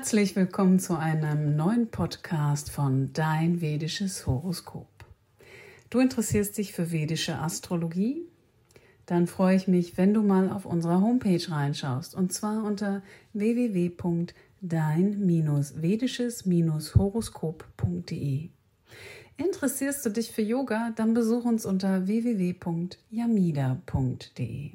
Herzlich willkommen zu einem neuen Podcast von Dein vedisches Horoskop. Du interessierst dich für vedische Astrologie? Dann freue ich mich, wenn du mal auf unserer Homepage reinschaust und zwar unter www.dein-vedisches-horoskop.de. Interessierst du dich für Yoga? Dann besuch uns unter www.yamida.de.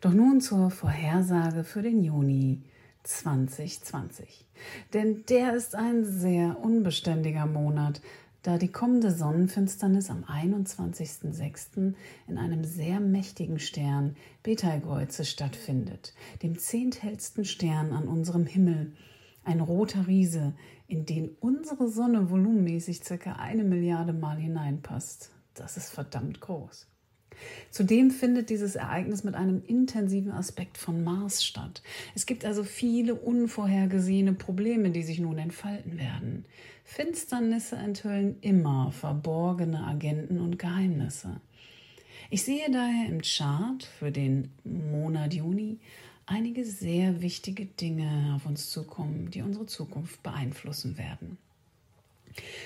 Doch nun zur Vorhersage für den Juni 2020. Denn der ist ein sehr unbeständiger Monat, da die kommende Sonnenfinsternis am 21.06. in einem sehr mächtigen Stern Betelgeuse stattfindet, dem zehnthellsten Stern an unserem Himmel, ein roter Riese, in den unsere Sonne volumenmäßig circa eine Milliarde Mal hineinpasst. Das ist verdammt groß. Zudem findet dieses Ereignis mit einem intensiven Aspekt von Mars statt. Es gibt also viele unvorhergesehene Probleme, die sich nun entfalten werden. Finsternisse enthüllen immer verborgene Agenten und Geheimnisse. Ich sehe daher im Chart für den Monat Juni einige sehr wichtige Dinge auf uns zukommen, die unsere Zukunft beeinflussen werden.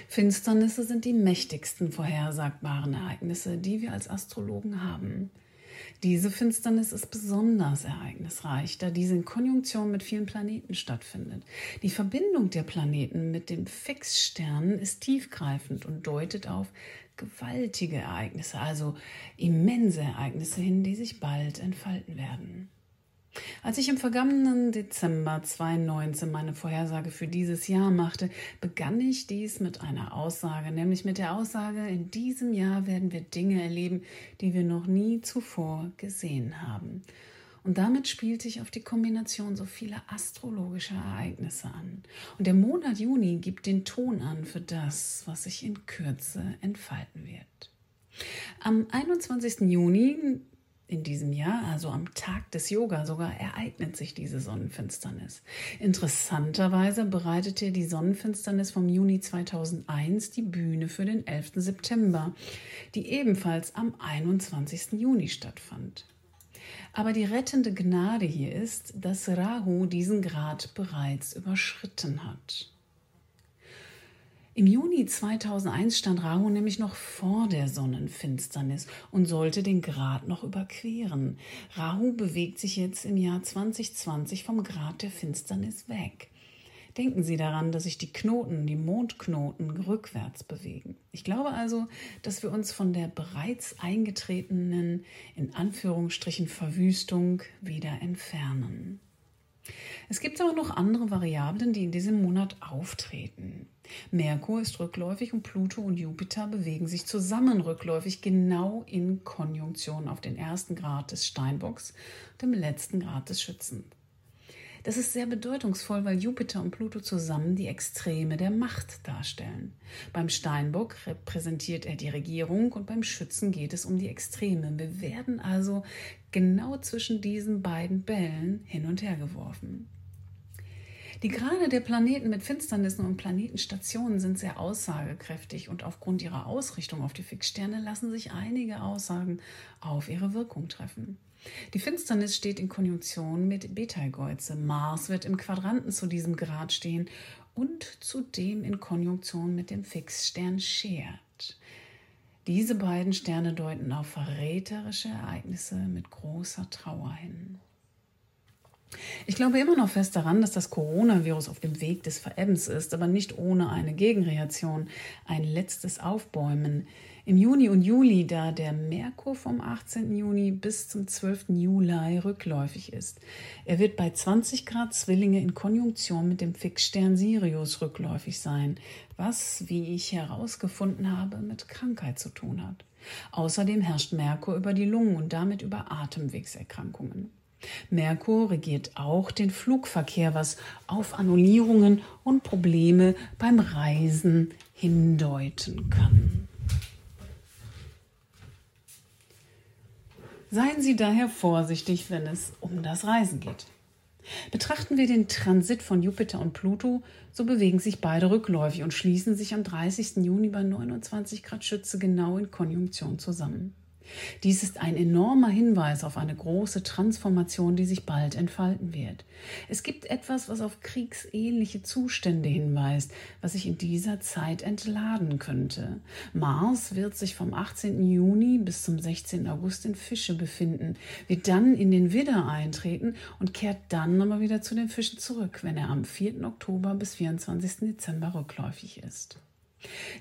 Finsternisse sind die mächtigsten vorhersagbaren Ereignisse, die wir als Astrologen haben. Diese Finsternis ist besonders ereignisreich, da diese in Konjunktion mit vielen Planeten stattfindet. Die Verbindung der Planeten mit den Fixsternen ist tiefgreifend und deutet auf gewaltige Ereignisse, also immense Ereignisse hin, die sich bald entfalten werden. Als ich im vergangenen Dezember 2019 meine Vorhersage für dieses Jahr machte, begann ich dies mit einer Aussage, nämlich mit der Aussage, in diesem Jahr werden wir Dinge erleben, die wir noch nie zuvor gesehen haben. Und damit spielte ich auf die Kombination so vieler astrologischer Ereignisse an. Und der Monat Juni gibt den Ton an für das, was sich in Kürze entfalten wird. Am 21. Juni in diesem Jahr, also am Tag des Yoga sogar, ereignet sich diese Sonnenfinsternis. Interessanterweise bereitete die Sonnenfinsternis vom Juni 2001 die Bühne für den 11. September, die ebenfalls am 21. Juni stattfand. Aber die rettende Gnade hier ist, dass Rahu diesen Grad bereits überschritten hat. Im Juni 2001 stand Rahu nämlich noch vor der Sonnenfinsternis und sollte den Grad noch überqueren. Rahu bewegt sich jetzt im Jahr 2020 vom Grad der Finsternis weg. Denken Sie daran, dass sich die Knoten, die Mondknoten, rückwärts bewegen. Ich glaube also, dass wir uns von der bereits eingetretenen, in Anführungsstrichen, Verwüstung wieder entfernen. Es gibt aber noch andere Variablen, die in diesem Monat auftreten. Merkur ist rückläufig und Pluto und Jupiter bewegen sich zusammen rückläufig genau in Konjunktion auf den ersten Grad des Steinbocks und dem letzten Grad des Schützen. Das ist sehr bedeutungsvoll, weil Jupiter und Pluto zusammen die Extreme der Macht darstellen. Beim Steinbock repräsentiert er die Regierung und beim Schützen geht es um die Extreme. Wir werden also genau zwischen diesen beiden Bällen hin und her geworfen. Die Grade der Planeten mit Finsternissen und Planetenstationen sind sehr aussagekräftig und aufgrund ihrer Ausrichtung auf die Fixsterne lassen sich einige Aussagen auf ihre Wirkung treffen. Die Finsternis steht in Konjunktion mit Betelgeuse. Mars wird im Quadranten zu diesem Grad stehen und zudem in Konjunktion mit dem Fixstern Scheert. Diese beiden Sterne deuten auf verräterische Ereignisse mit großer Trauer hin. Ich glaube immer noch fest daran, dass das Coronavirus auf dem Weg des Verebbens ist, aber nicht ohne eine Gegenreaktion, ein letztes Aufbäumen. Im Juni und Juli, da der Merkur vom 18. Juni bis zum 12. Juli rückläufig ist. Er wird bei 20 Grad Zwillinge in Konjunktion mit dem Fixstern Sirius rückläufig sein, was, wie ich herausgefunden habe, mit Krankheit zu tun hat. Außerdem herrscht Merkur über die Lungen und damit über Atemwegserkrankungen. Merkur regiert auch den Flugverkehr, was auf Annullierungen und Probleme beim Reisen hindeuten kann. Seien Sie daher vorsichtig, wenn es um das Reisen geht. Betrachten wir den Transit von Jupiter und Pluto, so bewegen sich beide rückläufig und schließen sich am 30. Juni bei 29 Grad Schütze genau in Konjunktion zusammen. Dies ist ein enormer Hinweis auf eine große Transformation, die sich bald entfalten wird. Es gibt etwas, was auf kriegsähnliche Zustände hinweist, was sich in dieser Zeit entladen könnte. Mars wird sich vom 18. Juni bis zum 16. August in Fische befinden, wird dann in den Widder eintreten und kehrt dann aber wieder zu den Fischen zurück, wenn er am 4. Oktober bis 24. Dezember rückläufig ist.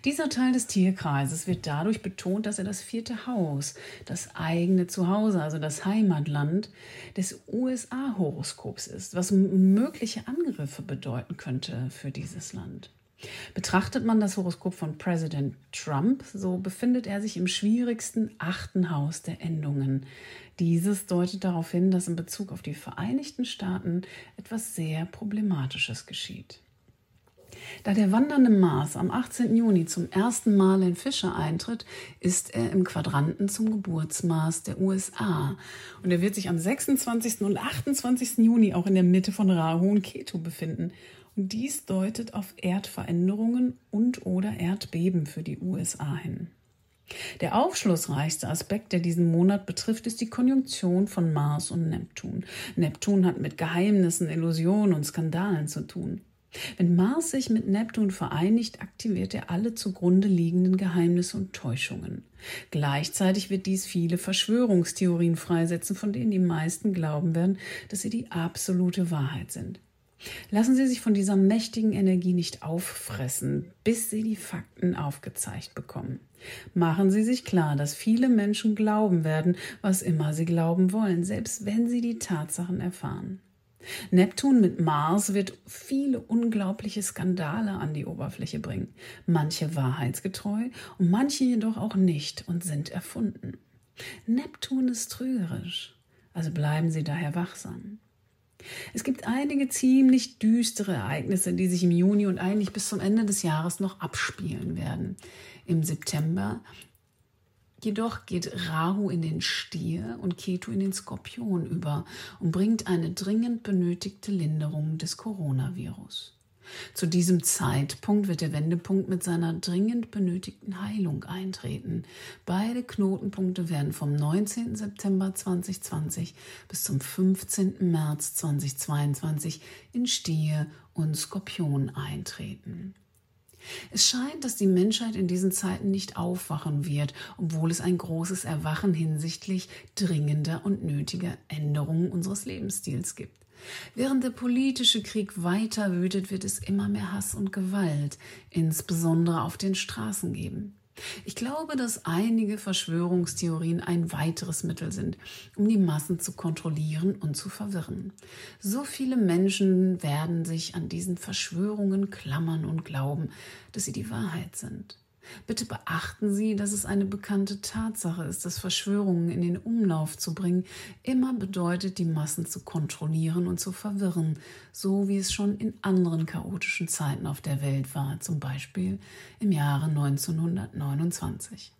Dieser Teil des Tierkreises wird dadurch betont, dass er das vierte Haus, das eigene Zuhause, also das Heimatland des USA-Horoskops ist, was mögliche Angriffe bedeuten könnte für dieses Land. Betrachtet man das Horoskop von Präsident Trump, so befindet er sich im schwierigsten achten Haus der Endungen. Dieses deutet darauf hin, dass in Bezug auf die Vereinigten Staaten etwas sehr Problematisches geschieht. Da der wandernde Mars am 18. Juni zum ersten Mal in Fische eintritt, ist er im Quadranten zum Geburtsmars der USA. Und er wird sich am 26. und 28. Juni auch in der Mitte von Rahu und Ketu befinden. Und dies deutet auf Erdveränderungen und oder Erdbeben für die USA hin. Der aufschlussreichste Aspekt, der diesen Monat betrifft, ist die Konjunktion von Mars und Neptun. Neptun hat mit Geheimnissen, Illusionen und Skandalen zu tun. Wenn Mars sich mit Neptun vereinigt, aktiviert er alle zugrunde liegenden Geheimnisse und Täuschungen. Gleichzeitig wird dies viele Verschwörungstheorien freisetzen, von denen die meisten glauben werden, dass sie die absolute Wahrheit sind. Lassen Sie sich von dieser mächtigen Energie nicht auffressen, bis Sie die Fakten aufgezeigt bekommen. Machen Sie sich klar, dass viele Menschen glauben werden, was immer sie glauben wollen, selbst wenn sie die Tatsachen erfahren. Neptun mit Mars wird viele unglaubliche Skandale an die Oberfläche bringen, manche wahrheitsgetreu und manche jedoch auch nicht und sind erfunden. Neptun ist trügerisch, also bleiben Sie daher wachsam. Es gibt einige ziemlich düstere Ereignisse, die sich im Juni und eigentlich bis zum Ende des Jahres noch abspielen werden. Im September Jedoch geht Rahu in den Stier und Ketu in den Skorpion über und bringt eine dringend benötigte Linderung des Coronavirus. Zu diesem Zeitpunkt wird der Wendepunkt mit seiner dringend benötigten Heilung eintreten. Beide Knotenpunkte werden vom 19. September 2020 bis zum 15. März 2022 in Stier und Skorpion eintreten. Es scheint, dass die Menschheit in diesen Zeiten nicht aufwachen wird, obwohl es ein großes Erwachen hinsichtlich dringender und nötiger Änderungen unseres Lebensstils gibt. Während der politische Krieg weiter wütet, wird es immer mehr Hass und Gewalt, insbesondere auf den Straßen geben. Ich glaube, dass einige Verschwörungstheorien ein weiteres Mittel sind, um die Massen zu kontrollieren und zu verwirren. So viele Menschen werden sich an diesen Verschwörungen klammern und glauben, dass sie die Wahrheit sind. Bitte beachten Sie, dass es eine bekannte Tatsache ist, dass Verschwörungen in den Umlauf zu bringen immer bedeutet, die Massen zu kontrollieren und zu verwirren, so wie es schon in anderen chaotischen Zeiten auf der Welt war, zum Beispiel im Jahre 1929.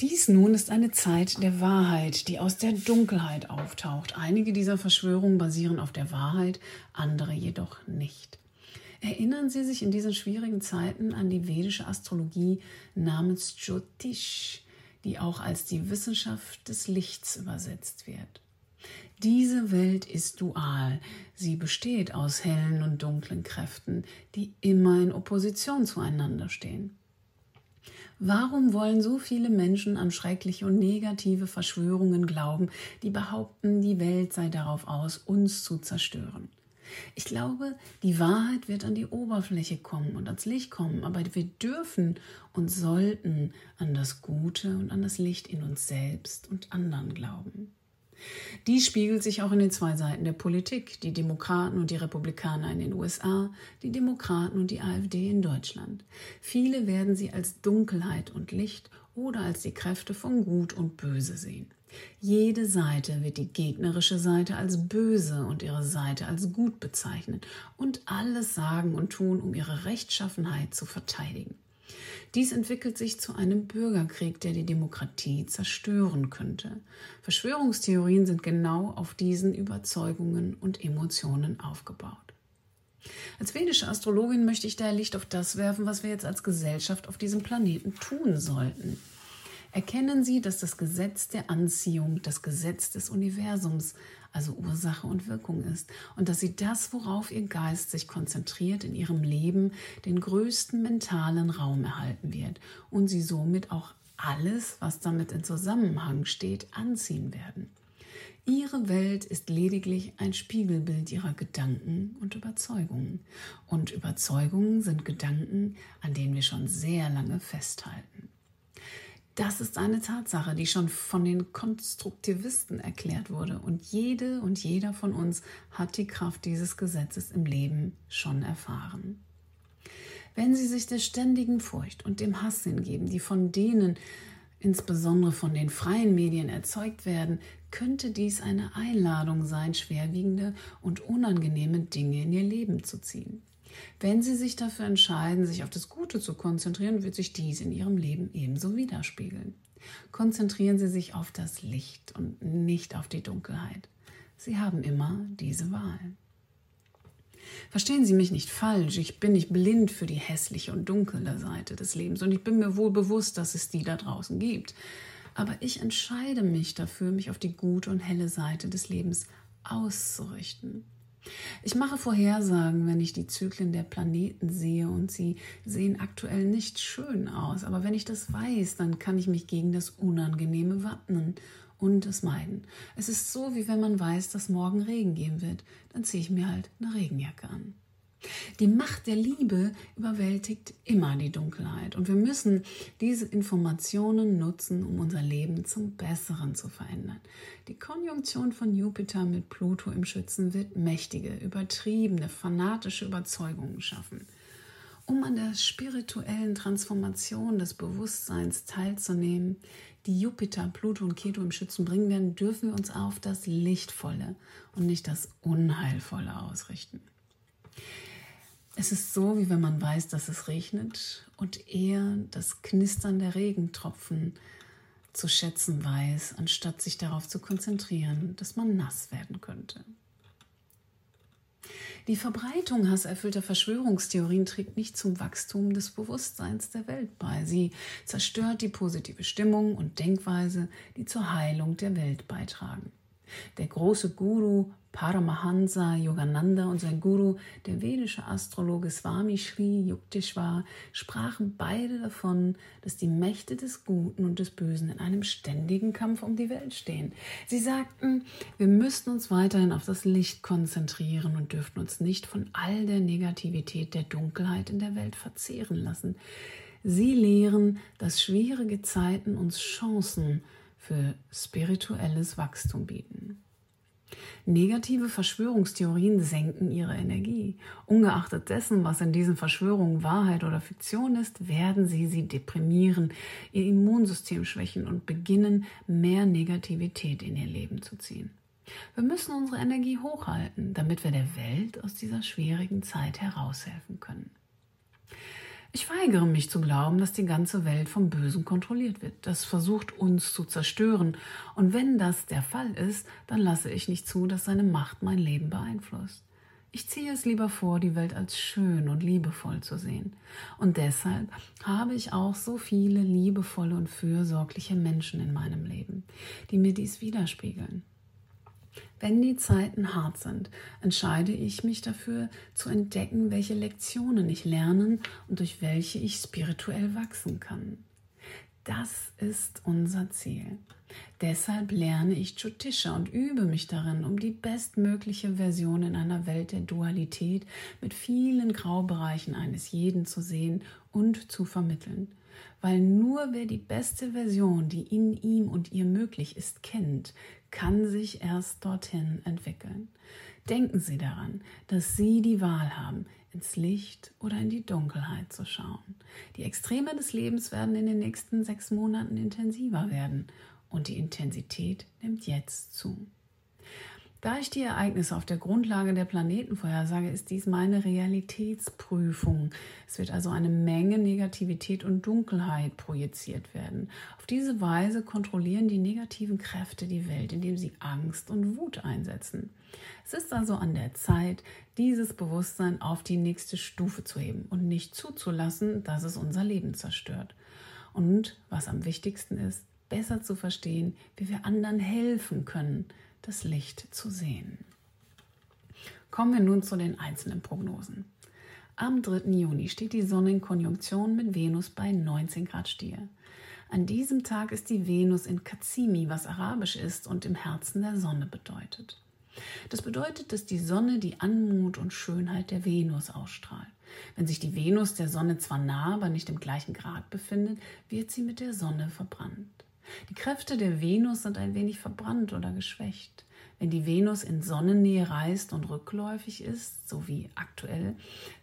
Dies nun ist eine Zeit der Wahrheit, die aus der Dunkelheit auftaucht. Einige dieser Verschwörungen basieren auf der Wahrheit, andere jedoch nicht. Erinnern Sie sich in diesen schwierigen Zeiten an die vedische Astrologie namens Jyotish, die auch als die Wissenschaft des Lichts übersetzt wird. Diese Welt ist dual. Sie besteht aus hellen und dunklen Kräften, die immer in Opposition zueinander stehen. Warum wollen so viele Menschen an schreckliche und negative Verschwörungen glauben, die behaupten, die Welt sei darauf aus, uns zu zerstören? Ich glaube, die Wahrheit wird an die Oberfläche kommen und ans Licht kommen, aber wir dürfen und sollten an das Gute und an das Licht in uns selbst und anderen glauben. Dies spiegelt sich auch in den zwei Seiten der Politik, die Demokraten und die Republikaner in den USA, die Demokraten und die AfD in Deutschland. Viele werden sie als Dunkelheit und Licht oder als die Kräfte von Gut und Böse sehen. Jede Seite wird die gegnerische Seite als böse und ihre Seite als gut bezeichnen und alles sagen und tun, um ihre Rechtschaffenheit zu verteidigen. Dies entwickelt sich zu einem Bürgerkrieg, der die Demokratie zerstören könnte. Verschwörungstheorien sind genau auf diesen Überzeugungen und Emotionen aufgebaut. Als vedische Astrologin möchte ich daher Licht auf das werfen, was wir jetzt als Gesellschaft auf diesem Planeten tun sollten. Erkennen Sie, dass das Gesetz der Anziehung das Gesetz des Universums, also Ursache und Wirkung ist, und dass Sie das, worauf Ihr Geist sich konzentriert in Ihrem Leben, den größten mentalen Raum erhalten wird und Sie somit auch alles, was damit in Zusammenhang steht, anziehen werden. Ihre Welt ist lediglich ein Spiegelbild ihrer Gedanken und Überzeugungen. Und Überzeugungen sind Gedanken, an denen wir schon sehr lange festhalten. Das ist eine Tatsache, die schon von den Konstruktivisten erklärt wurde. Und jede und jeder von uns hat die Kraft dieses Gesetzes im Leben schon erfahren. Wenn Sie sich der ständigen Furcht und dem Hass hingeben, die von denen, insbesondere von den freien Medien, erzeugt werden, könnte dies eine Einladung sein, schwerwiegende und unangenehme Dinge in Ihr Leben zu ziehen. Wenn Sie sich dafür entscheiden, sich auf das Gute zu konzentrieren, wird sich dies in Ihrem Leben ebenso widerspiegeln. Konzentrieren Sie sich auf das Licht und nicht auf die Dunkelheit. Sie haben immer diese Wahl. Verstehen Sie mich nicht falsch, ich bin nicht blind für die hässliche und dunkle Seite des Lebens und ich bin mir wohl bewusst, dass es die da draußen gibt. Aber ich entscheide mich dafür, mich auf die gute und helle Seite des Lebens auszurichten. Ich mache Vorhersagen, wenn ich die Zyklen der Planeten sehe und sie sehen aktuell nicht schön aus. Aber wenn ich das weiß, dann kann ich mich gegen das Unangenehme wappnen und es meiden. Es ist so, wie wenn man weiß, dass morgen Regen geben wird. Dann ziehe ich mir halt eine Regenjacke an. Die Macht der Liebe überwältigt immer die Dunkelheit und wir müssen diese Informationen nutzen, um unser Leben zum Besseren zu verändern. Die Konjunktion von Jupiter mit Pluto im Schützen wird mächtige, übertriebene, fanatische Überzeugungen schaffen. Um an der spirituellen Transformation des Bewusstseins teilzunehmen, die Jupiter, Pluto und Keto im Schützen bringen werden, dürfen wir uns auf das Lichtvolle und nicht das Unheilvolle ausrichten. Es ist so, wie wenn man weiß, dass es regnet und eher das Knistern der Regentropfen zu schätzen weiß, anstatt sich darauf zu konzentrieren, dass man nass werden könnte. Die Verbreitung hasserfüllter Verschwörungstheorien trägt nicht zum Wachstum des Bewusstseins der Welt bei. Sie zerstört die positive Stimmung und Denkweise, die zur Heilung der Welt beitragen. Der große Guru Paramahansa Yogananda und sein Guru, der vedische Astrologe Swami Sri Yukteswar, sprachen beide davon, dass die Mächte des Guten und des Bösen in einem ständigen Kampf um die Welt stehen. Sie sagten, wir müssten uns weiterhin auf das Licht konzentrieren und dürften uns nicht von all der Negativität der Dunkelheit in der Welt verzehren lassen. Sie lehren, dass schwierige Zeiten uns Chancen für spirituelles Wachstum bieten. Negative Verschwörungstheorien senken ihre Energie. Ungeachtet dessen, was in diesen Verschwörungen Wahrheit oder Fiktion ist, werden sie sie deprimieren, ihr Immunsystem schwächen und beginnen, mehr Negativität in ihr Leben zu ziehen. Wir müssen unsere Energie hochhalten, damit wir der Welt aus dieser schwierigen Zeit heraushelfen können. Ich weigere mich zu glauben, dass die ganze Welt vom Bösen kontrolliert wird. Das versucht uns zu zerstören. Und wenn das der Fall ist, dann lasse ich nicht zu, dass seine Macht mein Leben beeinflusst. Ich ziehe es lieber vor, die Welt als schön und liebevoll zu sehen. Und deshalb habe ich auch so viele liebevolle und fürsorgliche Menschen in meinem Leben, die mir dies widerspiegeln. Wenn die Zeiten hart sind, entscheide ich mich dafür zu entdecken, welche Lektionen ich lernen und durch welche ich spirituell wachsen kann. Das ist unser Ziel. Deshalb lerne ich Jyotisha und übe mich darin, um die bestmögliche Version in einer Welt der Dualität mit vielen Graubereichen eines jeden zu sehen und zu vermitteln weil nur wer die beste Version, die in ihm und ihr möglich ist, kennt, kann sich erst dorthin entwickeln. Denken Sie daran, dass Sie die Wahl haben, ins Licht oder in die Dunkelheit zu schauen. Die Extreme des Lebens werden in den nächsten sechs Monaten intensiver werden und die Intensität nimmt jetzt zu. Da ich die Ereignisse auf der Grundlage der Planeten vorhersage, ist dies meine Realitätsprüfung. Es wird also eine Menge Negativität und Dunkelheit projiziert werden. Auf diese Weise kontrollieren die negativen Kräfte die Welt, indem sie Angst und Wut einsetzen. Es ist also an der Zeit, dieses Bewusstsein auf die nächste Stufe zu heben und nicht zuzulassen, dass es unser Leben zerstört. und, was am wichtigsten ist, besser zu verstehen, wie wir anderen helfen können, das Licht zu sehen. Kommen wir nun zu den einzelnen Prognosen. Am 3. Juni steht die Sonne in Konjunktion mit Venus bei 19 Grad Stier. An diesem Tag ist die Venus in Kazimi, was arabisch ist und im Herzen der Sonne bedeutet. Das bedeutet, dass die Sonne die Anmut und Schönheit der Venus ausstrahlt. Wenn sich die Venus der Sonne zwar nah, aber nicht im gleichen Grad befindet, wird sie mit der Sonne verbrannt. Die Kräfte der Venus sind ein wenig verbrannt oder geschwächt. Wenn die Venus in Sonnennähe reist und rückläufig ist, so wie aktuell,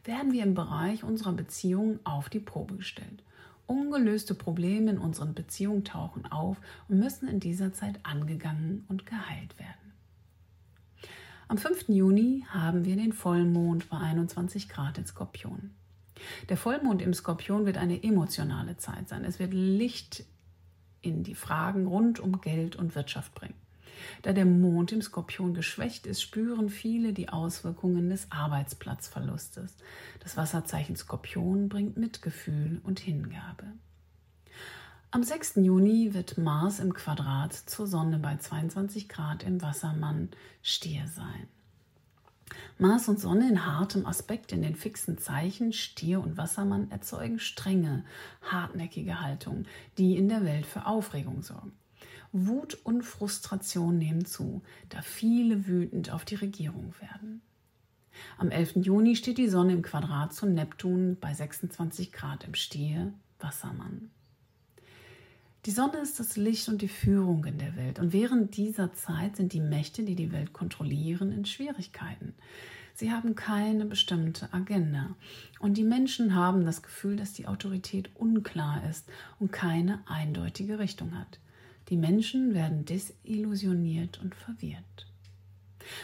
werden wir im Bereich unserer Beziehungen auf die Probe gestellt. Ungelöste Probleme in unseren Beziehungen tauchen auf und müssen in dieser Zeit angegangen und geheilt werden. Am 5. Juni haben wir den Vollmond bei 21 Grad in Skorpion. Der Vollmond im Skorpion wird eine emotionale Zeit sein. Es wird Licht in die Fragen rund um Geld und Wirtschaft bringen. Da der Mond im Skorpion geschwächt ist, spüren viele die Auswirkungen des Arbeitsplatzverlustes. Das Wasserzeichen Skorpion bringt Mitgefühl und Hingabe. Am 6. Juni wird Mars im Quadrat zur Sonne bei 22 Grad im Wassermann Stier sein. Mars und Sonne in hartem Aspekt in den fixen Zeichen Stier und Wassermann erzeugen strenge, hartnäckige Haltung, die in der Welt für Aufregung sorgen. Wut und Frustration nehmen zu, da viele wütend auf die Regierung werden. Am 11. Juni steht die Sonne im Quadrat zu Neptun bei 26 Grad im Stier, Wassermann. Die Sonne ist das Licht und die Führung in der Welt. Und während dieser Zeit sind die Mächte, die die Welt kontrollieren, in Schwierigkeiten. Sie haben keine bestimmte Agenda. Und die Menschen haben das Gefühl, dass die Autorität unklar ist und keine eindeutige Richtung hat. Die Menschen werden desillusioniert und verwirrt.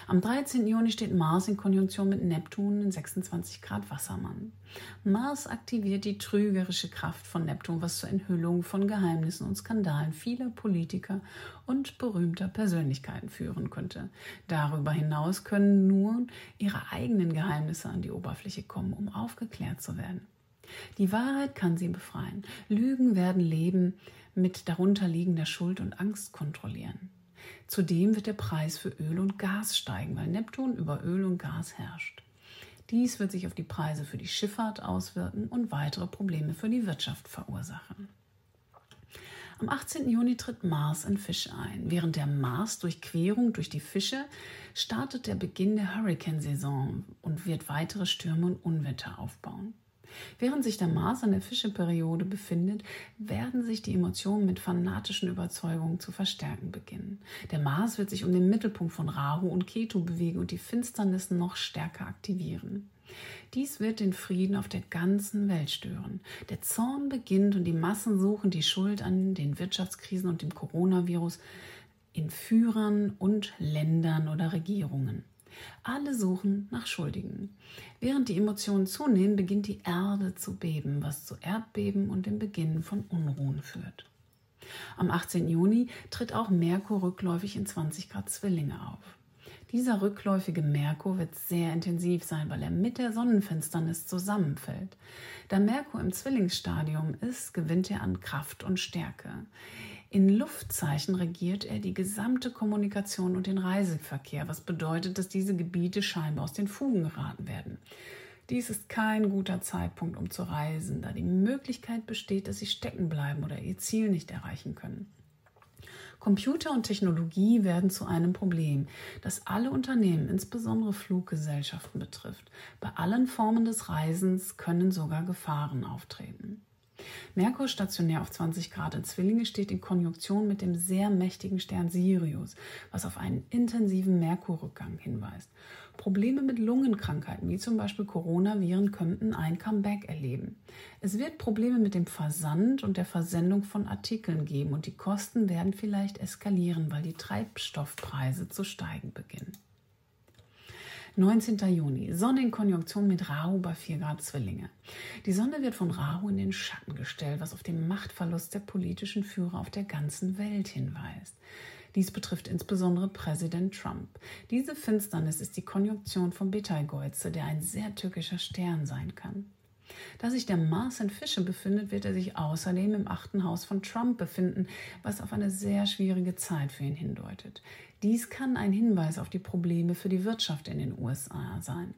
Am 13. Juni steht Mars in Konjunktion mit Neptun in 26 Grad Wassermann. Mars aktiviert die trügerische Kraft von Neptun, was zur Enthüllung von Geheimnissen und Skandalen vieler Politiker und berühmter Persönlichkeiten führen könnte. Darüber hinaus können nur ihre eigenen Geheimnisse an die Oberfläche kommen, um aufgeklärt zu werden. Die Wahrheit kann sie befreien. Lügen werden Leben mit darunterliegender Schuld und Angst kontrollieren. Zudem wird der Preis für Öl und Gas steigen, weil Neptun über Öl und Gas herrscht. Dies wird sich auf die Preise für die Schifffahrt auswirken und weitere Probleme für die Wirtschaft verursachen. Am 18. Juni tritt Mars in Fische ein. Während der Mars-Durchquerung durch die Fische startet der Beginn der Hurricane-Saison und wird weitere Stürme und Unwetter aufbauen. Während sich der Mars an der Fischeperiode befindet, werden sich die Emotionen mit fanatischen Überzeugungen zu verstärken beginnen. Der Mars wird sich um den Mittelpunkt von Rahu und Ketu bewegen und die Finsternis noch stärker aktivieren. Dies wird den Frieden auf der ganzen Welt stören. Der Zorn beginnt und die Massen suchen die Schuld an den Wirtschaftskrisen und dem Coronavirus in Führern und Ländern oder Regierungen. Alle suchen nach Schuldigen. Während die Emotionen zunehmen, beginnt die Erde zu beben, was zu Erdbeben und dem Beginn von Unruhen führt. Am 18. Juni tritt auch Merkur rückläufig in 20 Grad Zwillinge auf. Dieser rückläufige Merkur wird sehr intensiv sein, weil er mit der Sonnenfinsternis zusammenfällt. Da Merkur im Zwillingsstadium ist, gewinnt er an Kraft und Stärke. In Luftzeichen regiert er die gesamte Kommunikation und den Reiseverkehr, was bedeutet, dass diese Gebiete scheinbar aus den Fugen geraten werden. Dies ist kein guter Zeitpunkt, um zu reisen, da die Möglichkeit besteht, dass sie stecken bleiben oder ihr Ziel nicht erreichen können. Computer und Technologie werden zu einem Problem, das alle Unternehmen, insbesondere Fluggesellschaften, betrifft. Bei allen Formen des Reisens können sogar Gefahren auftreten. Merkur stationär auf 20 Grad in Zwillinge steht in Konjunktion mit dem sehr mächtigen Stern Sirius, was auf einen intensiven Merkurrückgang hinweist. Probleme mit Lungenkrankheiten wie zum Beispiel Coronaviren könnten ein Comeback erleben. Es wird Probleme mit dem Versand und der Versendung von Artikeln geben und die Kosten werden vielleicht eskalieren, weil die Treibstoffpreise zu steigen beginnen. 19. Juni. Sonne in Konjunktion mit Rahu bei 4 Grad Zwillinge. Die Sonne wird von Rahu in den Schatten gestellt, was auf den Machtverlust der politischen Führer auf der ganzen Welt hinweist. Dies betrifft insbesondere Präsident Trump. Diese Finsternis ist die Konjunktion von Betelgeuse, der ein sehr tückischer Stern sein kann. Da sich der Mars in Fische befindet, wird er sich außerdem im achten Haus von Trump befinden, was auf eine sehr schwierige Zeit für ihn hindeutet. Dies kann ein Hinweis auf die Probleme für die Wirtschaft in den USA sein.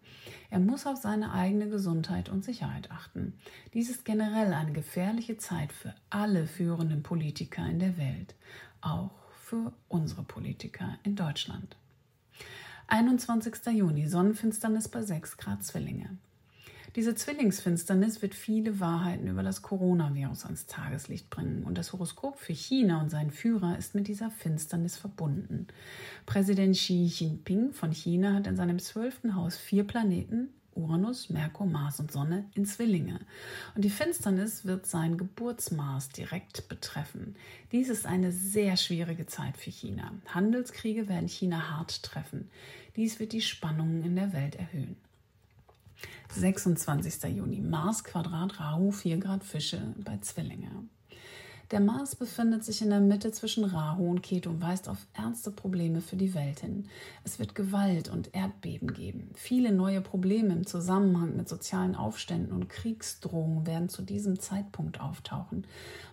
Er muss auf seine eigene Gesundheit und Sicherheit achten. Dies ist generell eine gefährliche Zeit für alle führenden Politiker in der Welt, auch für unsere Politiker in Deutschland. 21. Juni, Sonnenfinsternis bei 6 Grad Zwillinge. Diese Zwillingsfinsternis wird viele Wahrheiten über das Coronavirus ans Tageslicht bringen und das Horoskop für China und seinen Führer ist mit dieser Finsternis verbunden. Präsident Xi Jinping von China hat in seinem zwölften Haus vier Planeten, Uranus, Merkur, Mars und Sonne in Zwillinge. Und die Finsternis wird sein Geburtsmars direkt betreffen. Dies ist eine sehr schwierige Zeit für China. Handelskriege werden China hart treffen. Dies wird die Spannungen in der Welt erhöhen. 26. Juni, Mars Quadrat Rahu 4 Grad Fische bei Zwillinge. Der Mars befindet sich in der Mitte zwischen Rahu und Ketu und weist auf ernste Probleme für die Welt hin. Es wird Gewalt und Erdbeben geben. Viele neue Probleme im Zusammenhang mit sozialen Aufständen und Kriegsdrohungen werden zu diesem Zeitpunkt auftauchen.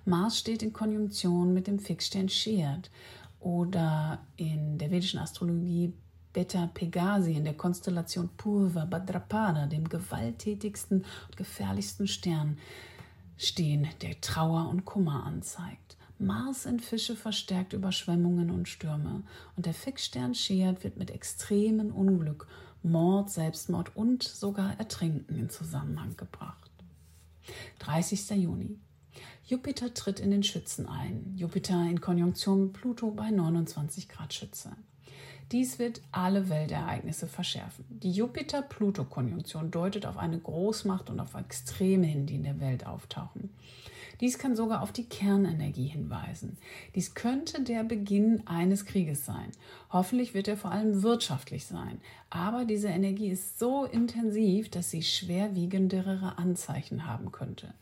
Mars steht in Konjunktion mit dem Fixstern Sheard oder in der vedischen Astrologie Beta Pegasi in der Konstellation Purva Bhadrapada, dem gewalttätigsten und gefährlichsten Stern, stehen, der Trauer und Kummer anzeigt. Mars in Fische verstärkt Überschwemmungen und Stürme und der Fixstern Sheard wird mit extremen Unglück, Mord, Selbstmord und sogar Ertrinken in Zusammenhang gebracht. 30. Juni. Jupiter tritt in den Schützen ein. Jupiter in Konjunktion mit Pluto bei 29 Grad Schütze. Dies wird alle Weltereignisse verschärfen. Die Jupiter-Pluto-Konjunktion deutet auf eine Großmacht und auf Extreme hin, die in der Welt auftauchen. Dies kann sogar auf die Kernenergie hinweisen. Dies könnte der Beginn eines Krieges sein. Hoffentlich wird er vor allem wirtschaftlich sein. Aber diese Energie ist so intensiv, dass sie schwerwiegendere Anzeichen haben könnte.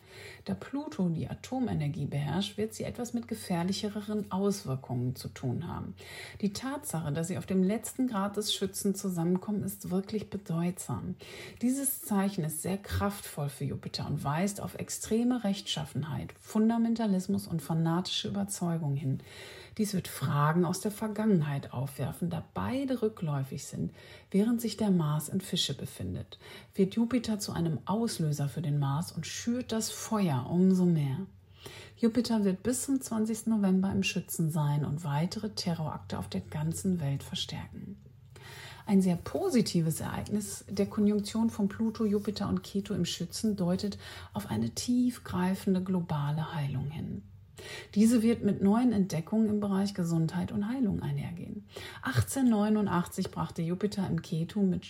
Da Pluto die Atomenergie beherrscht, wird sie etwas mit gefährlicheren Auswirkungen zu tun haben. Die Tatsache, dass sie auf dem letzten Grad des Schützen zusammenkommen, ist wirklich bedeutsam. Dieses Zeichen ist sehr kraftvoll für Jupiter und weist auf extreme Rechtschaffenheit, Fundamentalismus und fanatische Überzeugung hin. Dies wird Fragen aus der Vergangenheit aufwerfen, da beide rückläufig sind, während sich der Mars in Fische befindet. Wird Jupiter zu einem Auslöser für den Mars und schürt das Feuer umso mehr. Jupiter wird bis zum 20. November im Schützen sein und weitere Terrorakte auf der ganzen Welt verstärken. Ein sehr positives Ereignis der Konjunktion von Pluto, Jupiter und Keto im Schützen deutet auf eine tiefgreifende globale Heilung hin. Diese wird mit neuen Entdeckungen im Bereich Gesundheit und Heilung einhergehen. 1889 brachte Jupiter im Ketu mit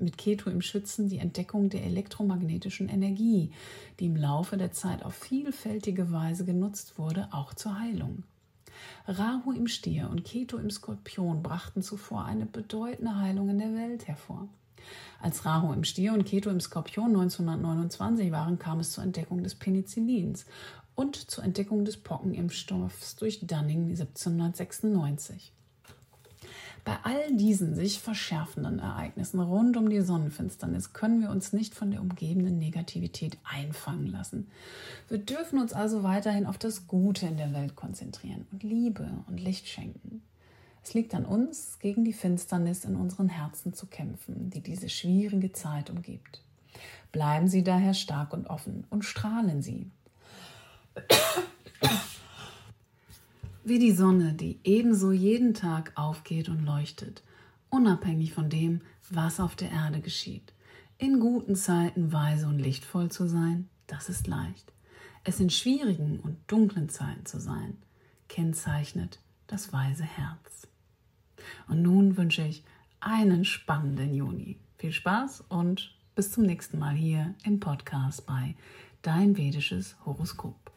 mit Ketu im Schützen die Entdeckung der elektromagnetischen Energie, die im Laufe der Zeit auf vielfältige Weise genutzt wurde, auch zur Heilung. Rahu im Stier und Ketu im Skorpion brachten zuvor eine bedeutende Heilung in der Welt hervor. Als Rahu im Stier und Ketu im Skorpion 1929 waren, kam es zur Entdeckung des Penicillins und zur Entdeckung des Pockenimpfstoffs durch Dunning 1796. Bei all diesen sich verschärfenden Ereignissen rund um die Sonnenfinsternis können wir uns nicht von der umgebenden Negativität einfangen lassen. Wir dürfen uns also weiterhin auf das Gute in der Welt konzentrieren und Liebe und Licht schenken. Es liegt an uns, gegen die Finsternis in unseren Herzen zu kämpfen, die diese schwierige Zeit umgibt. Bleiben Sie daher stark und offen und strahlen Sie. Wie die Sonne, die ebenso jeden Tag aufgeht und leuchtet, unabhängig von dem, was auf der Erde geschieht. In guten Zeiten weise und lichtvoll zu sein, das ist leicht. Es in schwierigen und dunklen Zeiten zu sein, kennzeichnet das weise Herz. Und nun wünsche ich einen spannenden Juni. Viel Spaß und bis zum nächsten Mal hier im Podcast bei Dein vedisches Horoskop.